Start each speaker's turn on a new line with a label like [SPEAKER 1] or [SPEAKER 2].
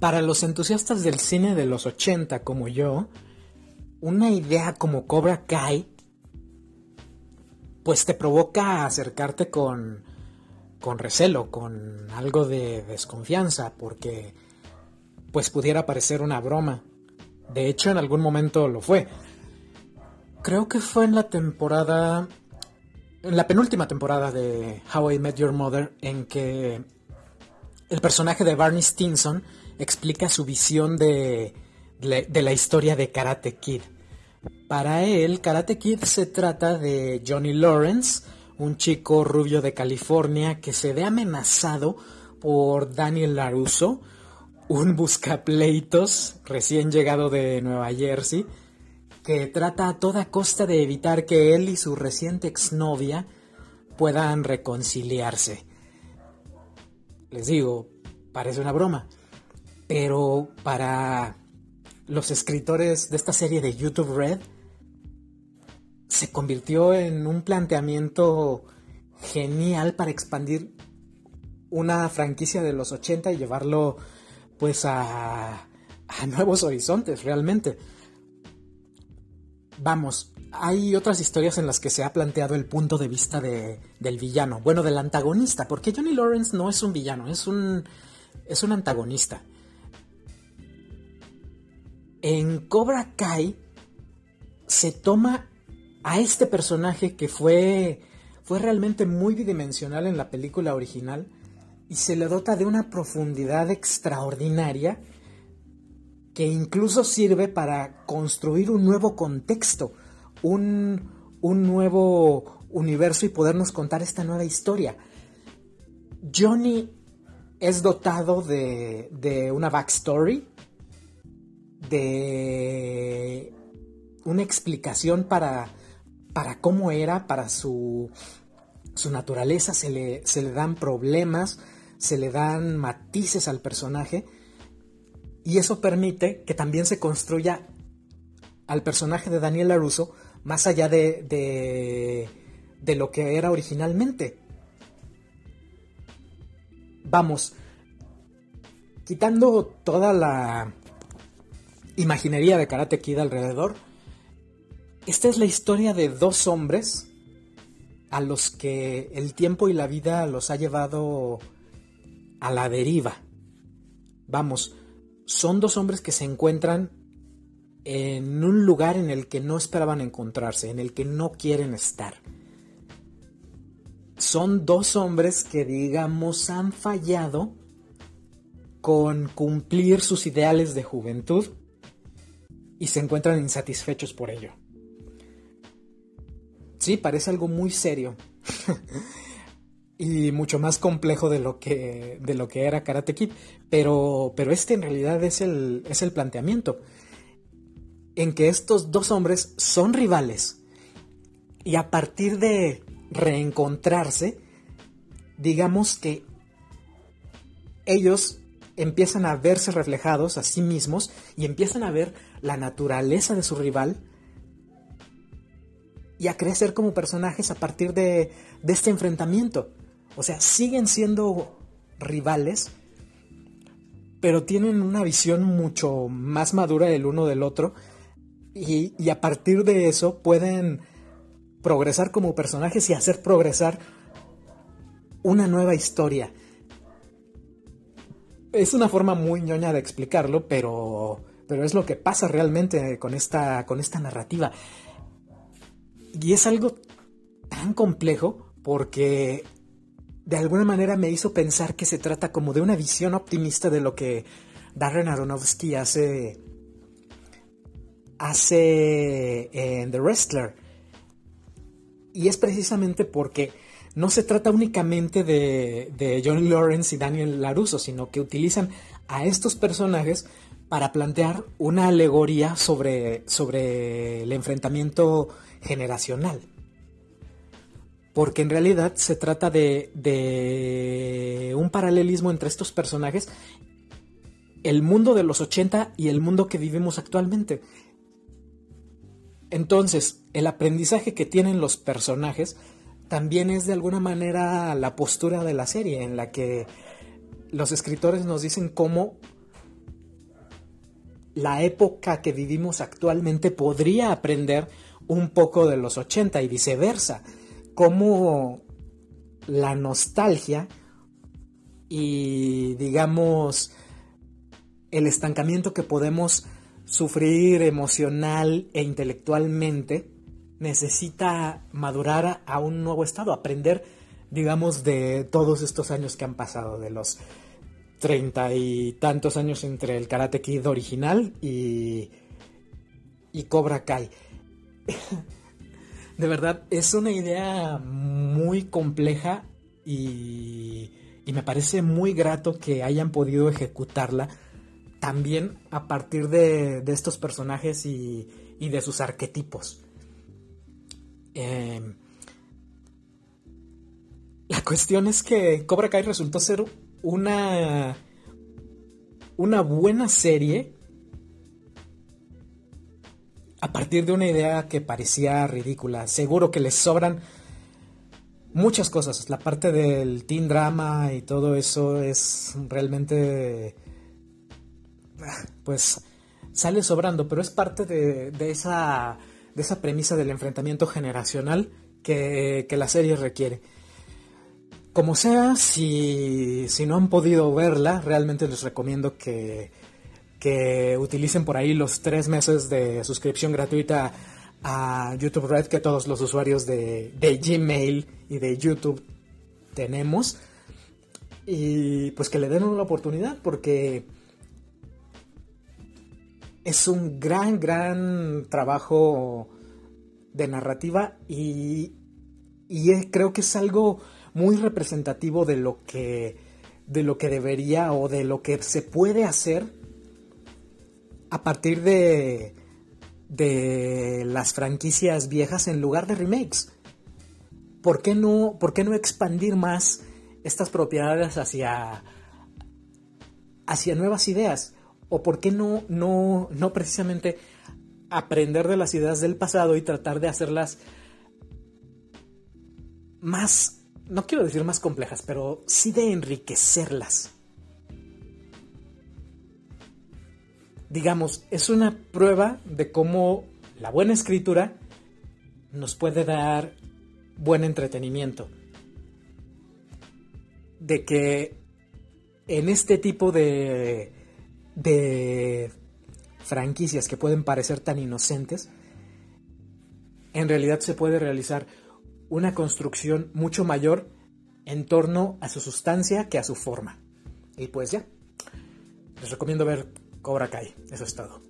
[SPEAKER 1] Para los entusiastas del cine de los 80 como yo, una idea como Cobra Kai pues te provoca acercarte con, con recelo, con algo de desconfianza, porque pues pudiera parecer una broma. De hecho, en algún momento lo fue. Creo que fue en la temporada, en la penúltima temporada de How I Met Your Mother, en que el personaje de Barney Stinson explica su visión de, de la historia de Karate Kid. Para él, Karate Kid se trata de Johnny Lawrence, un chico rubio de California que se ve amenazado por Daniel LaRusso, un buscapleitos recién llegado de Nueva Jersey, que trata a toda costa de evitar que él y su reciente exnovia puedan reconciliarse. Les digo, parece una broma, pero para los escritores de esta serie de YouTube Red, se convirtió en un planteamiento genial para expandir una franquicia de los 80 y llevarlo pues a, nuevos horizontes realmente. Vamos, hay otras historias en las que se ha planteado el punto de vista de, del villano, bueno, del antagonista, porque Johnny Lawrence no es un villano, es un, es un antagonista. En Cobra Kai se toma a este personaje que fue, fue realmente muy bidimensional en la película original y se le dota de una profundidad extraordinaria que incluso sirve para construir un nuevo contexto, un, un nuevo universo y podernos contar esta nueva historia. Johnny es dotado de, de una backstory, de una explicación para para cómo era, para su, su naturaleza, se le, se le dan problemas, se le dan matices al personaje y eso permite que también se construya al personaje de Daniel LaRusso más allá de, de, de lo que era originalmente. Vamos, quitando toda la imaginería de Karate Kid alrededor, esta es la historia de dos hombres a los que el tiempo y la vida los ha llevado a la deriva. Vamos, son dos hombres que se encuentran en un lugar en el que no esperaban encontrarse, en el que no quieren estar. Son dos hombres que, digamos, han fallado con cumplir sus ideales de juventud y se encuentran insatisfechos por ello. Sí, parece algo muy serio. y mucho más complejo de lo que, de lo que era Karate Kid. Pero, pero este en realidad es el, es el planteamiento. En que estos dos hombres son rivales. Y a partir de reencontrarse, digamos que ellos empiezan a verse reflejados a sí mismos y empiezan a ver la naturaleza de su rival y a crecer como personajes a partir de, este enfrentamiento. O sea, siguen siendo rivales, pero tienen una visión mucho más madura el uno del otro y, y, a partir de eso pueden progresar como personajes y hacer progresar una nueva historia. Es una forma muy ñoña de explicarlo, pero, pero es lo que pasa realmente con esta, con esta narrativa. Y es algo tan complejo porque de alguna manera me hizo pensar que se trata como de una visión optimista de lo que Darren Aronofsky hace hace en The Wrestler. Y es precisamente porque no se trata únicamente de, de Johnny Lawrence y Daniel LaRusso, sino que utilizan a estos personajes para plantear una alegoría sobre, sobre el enfrentamiento generacional. Porque en realidad se trata de, de un paralelismo entre estos personajes, el mundo de los 80 y el mundo que vivimos actualmente. Entonces, el aprendizaje que tienen los personajes también es de alguna manera la postura de la serie, en la que los escritores nos dicen cómo la época que vivimos actualmente podría aprender un poco de los 80 y viceversa. Cómo la nostalgia y digamos el estancamiento que podemos sufrir emocional e intelectualmente necesita madurar a un nuevo estado, aprender, digamos, de todos estos años que han pasado, de los treinta y tantos años entre el Karate Kid original y, y Cobra Kai. de verdad, es una idea muy compleja y, y me parece muy grato que hayan podido ejecutarla también a partir de, de estos personajes y, y, de sus arquetipos. Eh, la cuestión es que Cobra Kai resultó ser una, una buena serie a partir de una idea que parecía ridícula. Seguro que les sobran muchas cosas. La parte del teen drama y todo eso es realmente pues sale sobrando, pero es parte de, esa, de esa premisa del enfrentamiento generacional que, la serie requiere. Como sea, si, no han podido verla, realmente les recomiendo que, que utilicen por ahí los tres meses de suscripción gratuita a YouTube Red que todos los usuarios de, de Gmail y de YouTube tenemos. Y pues que le den una oportunidad porque es un gran, gran trabajo de narrativa y, creo que es algo muy representativo de lo que de lo que debería o de lo que se puede hacer a partir de de las franquicias viejas en lugar de remakes. ¿Por qué no, por qué no expandir más estas propiedades hacia hacia nuevas ideas? ¿O por qué no, no, no precisamente aprender de las ideas del pasado y tratar de hacerlas más, no quiero decir más complejas, pero sí de enriquecerlas? Digamos, es una prueba de cómo la buena escritura nos puede dar buen entretenimiento. De que en este tipo de de franquicias que pueden parecer tan inocentes, en realidad se puede realizar una construcción mucho mayor en torno a su sustancia que a su forma. Y pues ya, les recomiendo ver Cobra Kai, eso es todo.